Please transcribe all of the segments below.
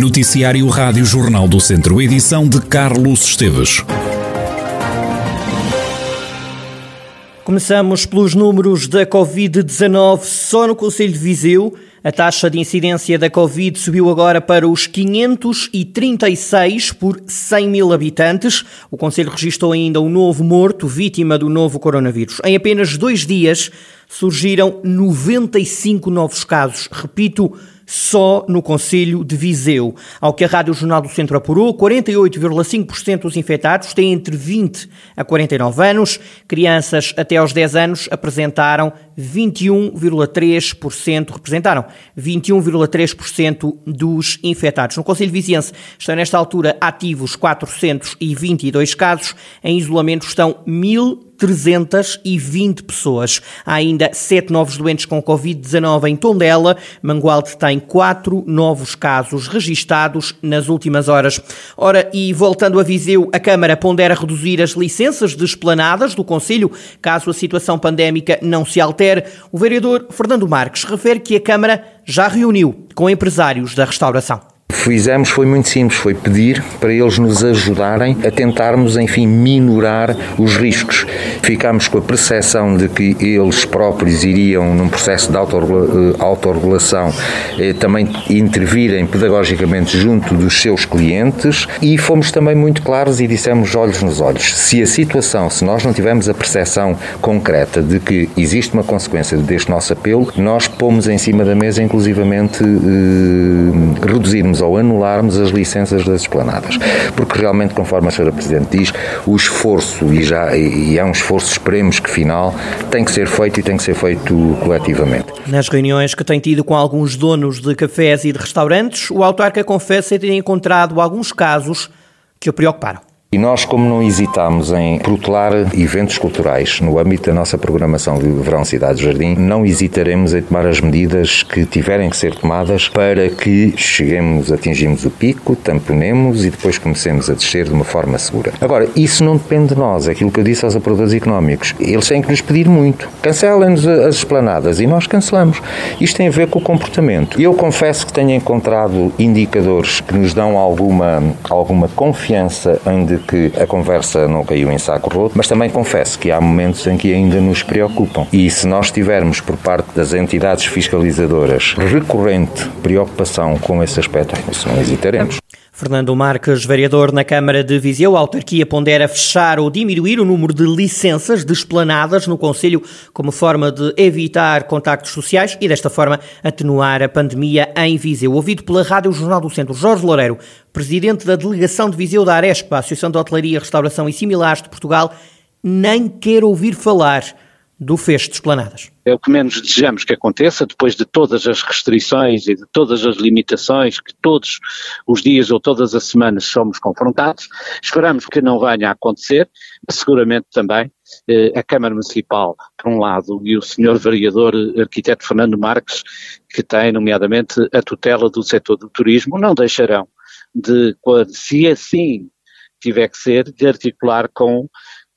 Noticiário Rádio Jornal do Centro, edição de Carlos Esteves. Começamos pelos números da Covid-19 só no Conselho de Viseu. A taxa de incidência da Covid subiu agora para os 536 por 100 mil habitantes. O Conselho registrou ainda um novo morto, vítima do novo coronavírus. Em apenas dois dias surgiram 95 novos casos. Repito, só no Conselho de Viseu. Ao que a Rádio Jornal do Centro apurou, 48,5% dos infectados têm entre 20 a 49 anos. Crianças até aos 10 anos apresentaram 21,3%, representaram 21,3% dos infectados. No Conselho Viziense estão nesta altura ativos 422 casos, em isolamento estão 1.000 320 pessoas. Há ainda sete novos doentes com Covid-19 em Tondela. Mangualde tem quatro novos casos registados nas últimas horas. Ora, e voltando a Viseu, a Câmara pondera reduzir as licenças de esplanadas do Conselho, caso a situação pandémica não se altere. O vereador Fernando Marques refere que a Câmara já reuniu com empresários da restauração fizemos foi muito simples, foi pedir para eles nos ajudarem a tentarmos, enfim, minorar os riscos. Ficámos com a percepção de que eles próprios iriam, num processo de eh, autorregulação, eh, também intervirem pedagogicamente junto dos seus clientes e fomos também muito claros e dissemos olhos nos olhos. Se a situação, se nós não tivermos a percepção concreta de que existe uma consequência deste nosso apelo, nós pomos em cima da mesa, inclusivamente, eh, reduzirmos ou anularmos as licenças das esplanadas. Porque realmente, conforme a senhora Presidente diz, o esforço, e, já, e é um esforço, esperemos que final, tem que ser feito e tem que ser feito coletivamente. Nas reuniões que tem tido com alguns donos de cafés e de restaurantes, o autarca confessa ter encontrado alguns casos que o preocuparam. E nós, como não hesitamos em protelar eventos culturais no âmbito da nossa programação de Verão Cidade Jardim, não hesitaremos em tomar as medidas que tiverem que ser tomadas para que cheguemos, atingimos o pico, tamponemos e depois comecemos a descer de uma forma segura. Agora, isso não depende de nós, é aquilo que eu disse aos operadores económicos. Eles têm que nos pedir muito. Cancelem-nos as esplanadas e nós cancelamos. Isto tem a ver com o comportamento. Eu confesso que tenho encontrado indicadores que nos dão alguma, alguma confiança em que a conversa não caiu em saco roto, mas também confesso que há momentos em que ainda nos preocupam. E se nós tivermos por parte das entidades fiscalizadoras recorrente preocupação com esse aspecto, não hesitaremos. Fernando Marques, vereador na Câmara de Viseu, a autarquia pondera fechar ou diminuir o número de licenças de esplanadas no Conselho como forma de evitar contactos sociais e desta forma atenuar a pandemia em Viseu. Ouvido pela Rádio Jornal do Centro, Jorge Loureiro, presidente da delegação de Viseu da Arespa, Associação de Hotelaria, Restauração e Similares de Portugal, nem quer ouvir falar do fecho de esplanadas. É o que menos desejamos que aconteça, depois de todas as restrições e de todas as limitações que todos os dias ou todas as semanas somos confrontados. Esperamos que não venha a acontecer, mas seguramente também eh, a Câmara Municipal, por um lado, e o senhor vereador arquiteto Fernando Marques, que tem, nomeadamente, a tutela do setor do turismo, não deixarão de, se assim tiver que ser, de articular com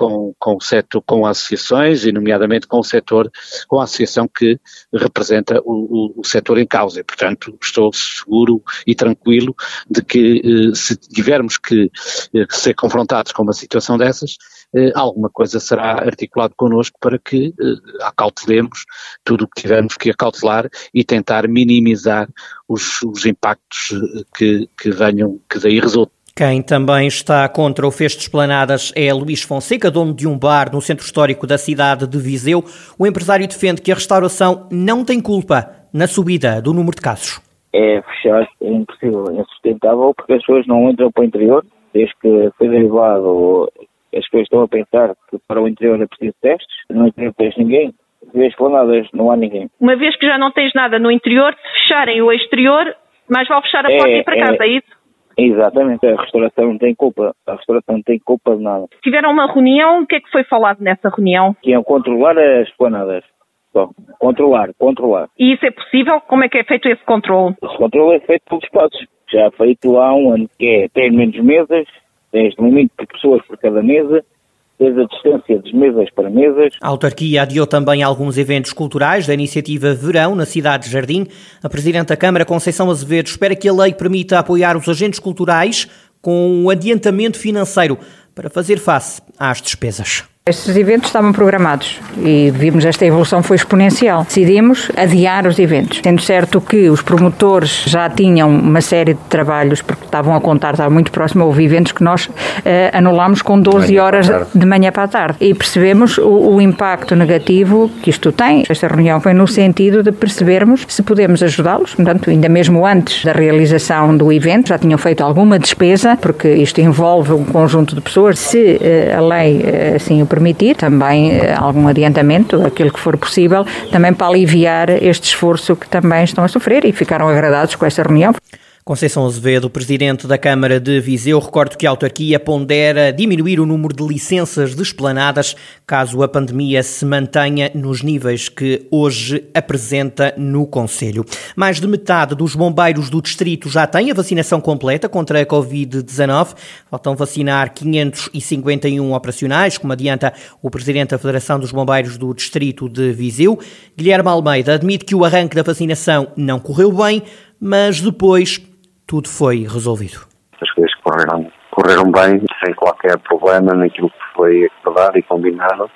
com, com o setor, com associações e nomeadamente com o setor, com a associação que representa o, o, o setor em causa. E, portanto, estou seguro e tranquilo de que eh, se tivermos que eh, ser confrontados com uma situação dessas, eh, alguma coisa será articulado connosco para que acautelemos tudo o que tivermos que acautelar e tentar minimizar os, os impactos que, que venham, que daí resultam. Quem também está contra o fecho de esplanadas é Luís Fonseca, dono de um bar no centro histórico da cidade de Viseu. O empresário defende que a restauração não tem culpa na subida do número de casos. É fechar, é impossível, é insustentável, porque as pessoas não entram para o interior, desde que foi derivado, as pessoas estão a pensar que para o interior é preciso testes, no interior tens ninguém, se esplanadas não há ninguém. Uma vez que já não tens nada no interior, se fecharem o exterior, mais vale fechar a é, porta e ir para casa, é, é isso? Exatamente, a restauração não tem culpa, a restauração não tem culpa de nada. Tiveram uma reunião, o que é que foi falado nessa reunião? Que iam controlar as planadas. Bom, controlar, controlar. E isso é possível? Como é que é feito esse controle? Esse controle é feito pelos espaços. Já é feito há um ano, que é ter menos mesas, tens momento de pessoas por cada mesa, desde a distância de mesas para mesas. A autarquia adiou também alguns eventos culturais da iniciativa Verão na cidade de Jardim. A Presidente da Câmara, Conceição Azevedo, espera que a lei permita apoiar os agentes culturais com um adiantamento financeiro para fazer face às despesas. Estes eventos estavam programados e vimos esta evolução foi exponencial. Decidimos adiar os eventos, sendo certo que os promotores já tinham uma série de trabalhos porque estavam a contar, estava muito próximo, houve eventos que nós eh, anulámos com 12 horas de manhã para a tarde e percebemos o, o, impacto negativo que isto tem. Esta reunião foi no sentido de percebermos se podemos ajudá-los, portanto, ainda mesmo antes da realização do evento, já tinham feito alguma despesa, porque isto envolve um conjunto de pessoas, se eh, a lei eh, assim o permitir também eh, algum adiantamento, aquilo que for possível, também para aliviar este esforço que também estão a sofrer e ficaram agradados com esta reunião. Conceição Azevedo, presidente da Câmara de Viseu, recordo que a autarquia pondera diminuir o número de licenças desplanadas caso a pandemia se mantenha nos níveis que hoje apresenta no Conselho. Mais de metade dos bombeiros do distrito já têm a vacinação completa contra a Covid-19. Faltam vacinar 551 operacionais, como adianta o presidente da Federação dos Bombeiros do Distrito de Viseu. Guilherme Almeida admite que o arranque da vacinação não correu bem, mas depois tudo foi resolvido. As coisas correram, correram bem, sem qualquer problema naquilo que foi acordado e combinado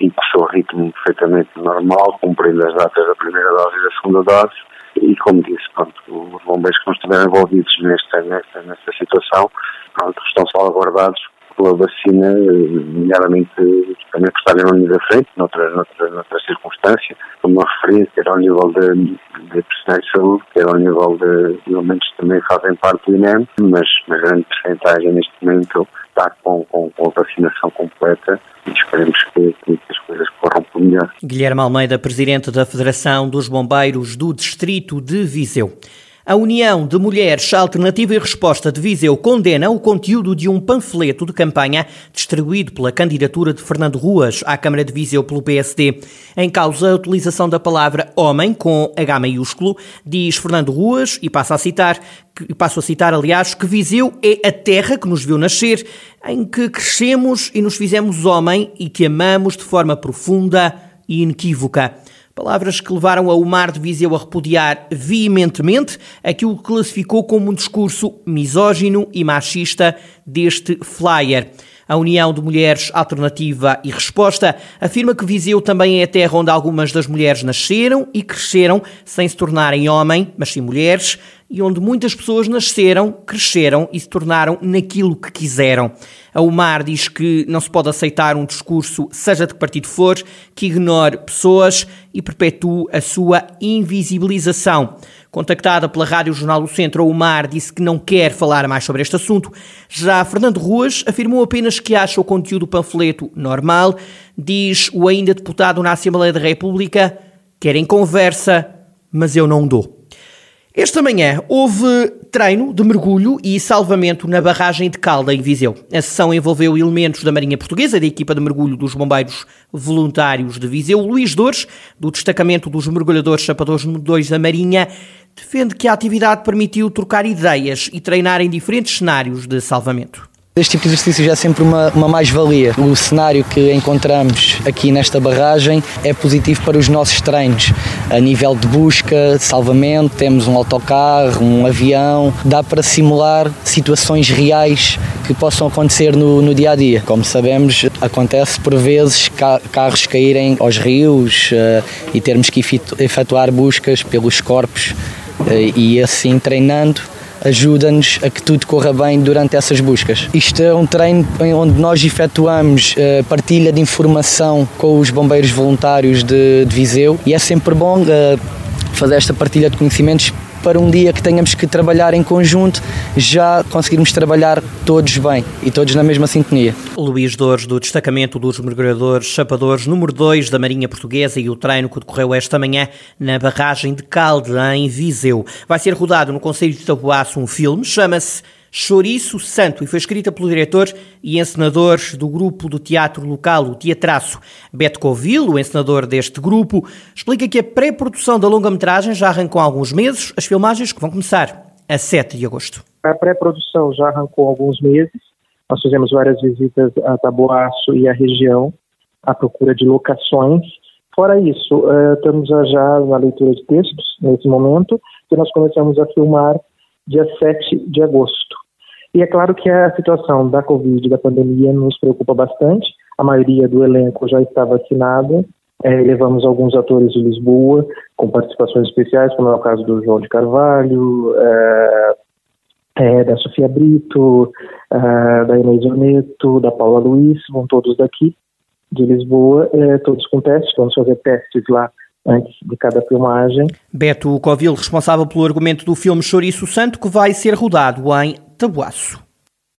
e o seu ritmo perfeitamente normal, cumprindo as datas da primeira dose e da segunda dose. E como disse, pronto, os bombeiros que não estiveram envolvidos nesta, nesta, nesta situação pronto, estão salvaguardados pela vacina, nomeadamente também por estarem no nível da frente, noutra, noutra, noutra circunstância, como uma referência, quer ao nível de, de profissionais de saúde, quer ao nível de elementos que também fazem parte do INEM, mas uma grande porcentagem neste momento está com, com, com a vacinação completa e esperemos que, que as coisas corram por melhor. Guilherme Almeida, Presidente da Federação dos Bombeiros do Distrito de Viseu. A União de Mulheres Alternativa e Resposta de Viseu condena o conteúdo de um panfleto de campanha distribuído pela candidatura de Fernando Ruas à Câmara de Viseu pelo PSD. Em causa a utilização da palavra homem com H maiúsculo, diz Fernando Ruas, e passo a citar, e passo a citar, aliás, que Viseu é a terra que nos viu nascer, em que crescemos e nos fizemos homem e que amamos de forma profunda e inequívoca. Palavras que levaram a Omar de Viseu a repudiar veementemente aquilo que classificou como um discurso misógino e machista deste flyer. A União de Mulheres Alternativa e Resposta afirma que Viseu também é a terra onde algumas das mulheres nasceram e cresceram sem se tornarem homem, mas sim mulheres, e onde muitas pessoas nasceram, cresceram e se tornaram naquilo que quiseram. A UMAR diz que não se pode aceitar um discurso, seja de que partido for, que ignore pessoas e perpetue a sua invisibilização. Contactada pela Rádio Jornal do Centro, a UMAR disse que não quer falar mais sobre este assunto. Já Fernando Ruas afirmou apenas que acha o conteúdo do panfleto normal. Diz o ainda deputado na Assembleia da República: querem conversa, mas eu não dou. Esta manhã houve treino de mergulho e salvamento na barragem de Calda, em Viseu. A sessão envolveu elementos da Marinha Portuguesa, da equipa de mergulho dos Bombeiros Voluntários de Viseu. Luís Dores, do destacamento dos mergulhadores chapadores 2 da Marinha, defende que a atividade permitiu trocar ideias e treinar em diferentes cenários de salvamento. Este tipo de exercício já é sempre uma, uma mais-valia. O cenário que encontramos aqui nesta barragem é positivo para os nossos treinos. A nível de busca, de salvamento, temos um autocarro, um avião, dá para simular situações reais que possam acontecer no, no dia a dia. Como sabemos, acontece por vezes carros caírem aos rios uh, e termos que efetuar buscas pelos corpos uh, e assim treinando ajuda-nos a que tudo corra bem durante essas buscas. Isto é um treino onde nós efetuamos uh, partilha de informação com os bombeiros voluntários de, de Viseu e é sempre bom uh, fazer esta partilha de conhecimentos para um dia que tenhamos que trabalhar em conjunto, já conseguirmos trabalhar todos bem e todos na mesma sintonia. Luís Dores, do destacamento dos mergulhadores chapadores número 2 da Marinha Portuguesa e o treino que decorreu esta manhã na barragem de Calde, em Viseu. Vai ser rodado no Conselho de Tabuaço um filme, chama-se Chouriço Santo e foi escrita pelo diretor e encenador do grupo do teatro local, o Teatraço. Beto Covil, o encenador deste grupo, explica que a pré-produção da longa-metragem já arrancou há alguns meses, as filmagens que vão começar a 7 de agosto. A pré-produção já arrancou alguns meses Nós fizemos várias visitas a Taboaço e a região à procura de locações. Fora isso, uh, estamos já na leitura de textos nesse momento, que nós começamos a filmar dia 7 de agosto. E é claro que a situação da Covid, da pandemia, nos preocupa bastante. A maioria do elenco já está vacinada. É, levamos alguns atores de Lisboa com participações especiais, como é o caso do João de Carvalho, é, é, da Sofia Brito, é, da Inês Oneto, da Paula Luiz, vão todos daqui de Lisboa, é, todos com testes. Vamos fazer testes lá antes de cada filmagem. Beto Covil, responsável pelo argumento do filme Chouriço Santo, que vai ser rodado em Tabuaço.